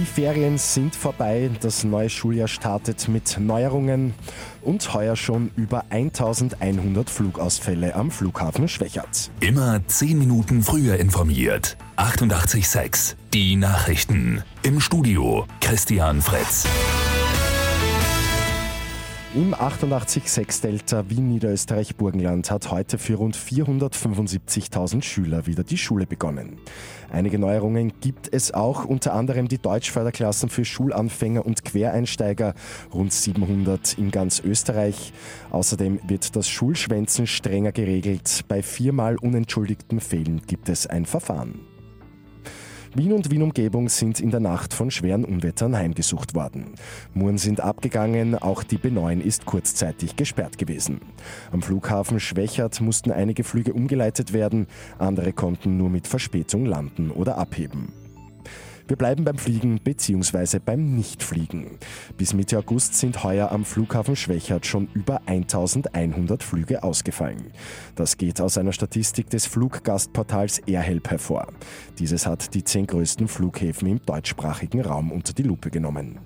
Die Ferien sind vorbei, das neue Schuljahr startet mit Neuerungen und heuer schon über 1100 Flugausfälle am Flughafen Schwächert. Immer 10 Minuten früher informiert. 88.6 Die Nachrichten. Im Studio Christian Fritz. Im 88.6 Delta Wien Niederösterreich Burgenland hat heute für rund 475.000 Schüler wieder die Schule begonnen. Einige Neuerungen gibt es auch, unter anderem die Deutschförderklassen für Schulanfänger und Quereinsteiger, rund 700 in ganz Österreich. Außerdem wird das Schulschwänzen strenger geregelt. Bei viermal unentschuldigten Fällen gibt es ein Verfahren. Wien und Wien-Umgebung sind in der Nacht von schweren Unwettern heimgesucht worden. Muren sind abgegangen, auch die B9 ist kurzzeitig gesperrt gewesen. Am Flughafen Schwächert mussten einige Flüge umgeleitet werden, andere konnten nur mit Verspätung landen oder abheben. Wir bleiben beim Fliegen bzw. beim Nichtfliegen. Bis Mitte August sind heuer am Flughafen Schwächert schon über 1100 Flüge ausgefallen. Das geht aus einer Statistik des Fluggastportals AirHelp hervor. Dieses hat die zehn größten Flughäfen im deutschsprachigen Raum unter die Lupe genommen.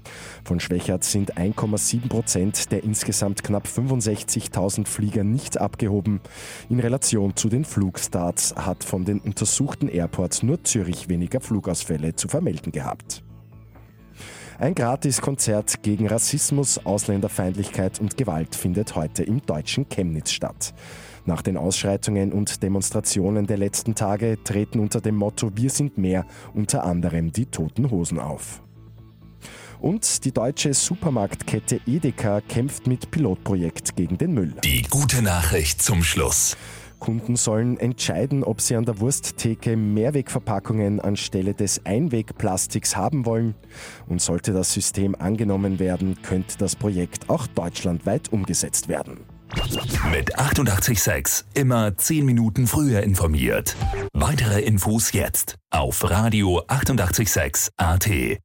Von Schwächert sind 1,7 Prozent der insgesamt knapp 65.000 Flieger nicht abgehoben. In Relation zu den Flugstarts hat von den untersuchten Airports nur Zürich weniger Flugausfälle zu vermelden selten gehabt. Ein Gratiskonzert gegen Rassismus, Ausländerfeindlichkeit und Gewalt findet heute im deutschen Chemnitz statt. Nach den Ausschreitungen und Demonstrationen der letzten Tage treten unter dem Motto Wir sind mehr unter anderem die Toten Hosen auf. Und die deutsche Supermarktkette Edeka kämpft mit Pilotprojekt gegen den Müll. Die gute Nachricht zum Schluss. Kunden sollen entscheiden, ob sie an der Wursttheke Mehrwegverpackungen anstelle des Einwegplastiks haben wollen. Und sollte das System angenommen werden, könnte das Projekt auch deutschlandweit umgesetzt werden. Mit 886 immer 10 Minuten früher informiert. Weitere Infos jetzt auf Radio 886 AT.